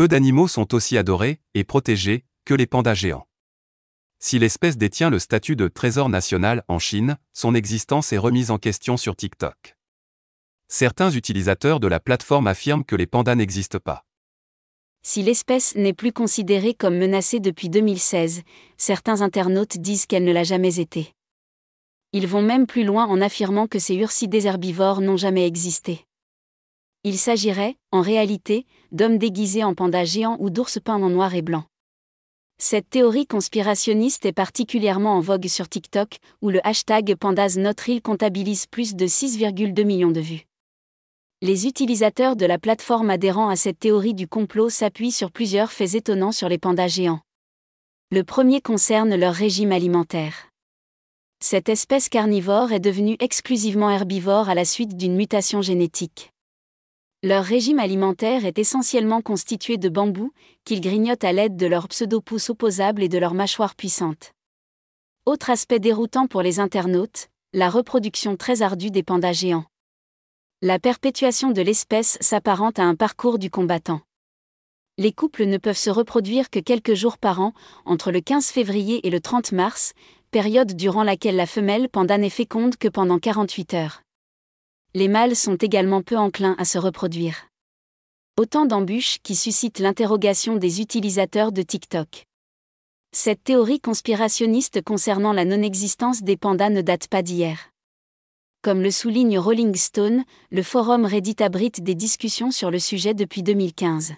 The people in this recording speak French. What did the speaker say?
Peu d'animaux sont aussi adorés et protégés que les pandas géants. Si l'espèce détient le statut de trésor national en Chine, son existence est remise en question sur TikTok. Certains utilisateurs de la plateforme affirment que les pandas n'existent pas. Si l'espèce n'est plus considérée comme menacée depuis 2016, certains internautes disent qu'elle ne l'a jamais été. Ils vont même plus loin en affirmant que ces ursidés herbivores n'ont jamais existé. Il s'agirait, en réalité, d'hommes déguisés en pandas géants ou d'ours peints en noir et blanc. Cette théorie conspirationniste est particulièrement en vogue sur TikTok, où le hashtag PandasNotReal comptabilise plus de 6,2 millions de vues. Les utilisateurs de la plateforme adhérant à cette théorie du complot s'appuient sur plusieurs faits étonnants sur les pandas géants. Le premier concerne leur régime alimentaire. Cette espèce carnivore est devenue exclusivement herbivore à la suite d'une mutation génétique. Leur régime alimentaire est essentiellement constitué de bambou, qu'ils grignotent à l'aide de leurs pseudo-pouces opposables et de leurs mâchoires puissantes. Autre aspect déroutant pour les internautes, la reproduction très ardue des pandas géants. La perpétuation de l'espèce s'apparente à un parcours du combattant. Les couples ne peuvent se reproduire que quelques jours par an, entre le 15 février et le 30 mars, période durant laquelle la femelle panda n'est féconde que pendant 48 heures les mâles sont également peu enclins à se reproduire. Autant d'embûches qui suscitent l'interrogation des utilisateurs de TikTok. Cette théorie conspirationniste concernant la non-existence des pandas ne date pas d'hier. Comme le souligne Rolling Stone, le forum Reddit abrite des discussions sur le sujet depuis 2015.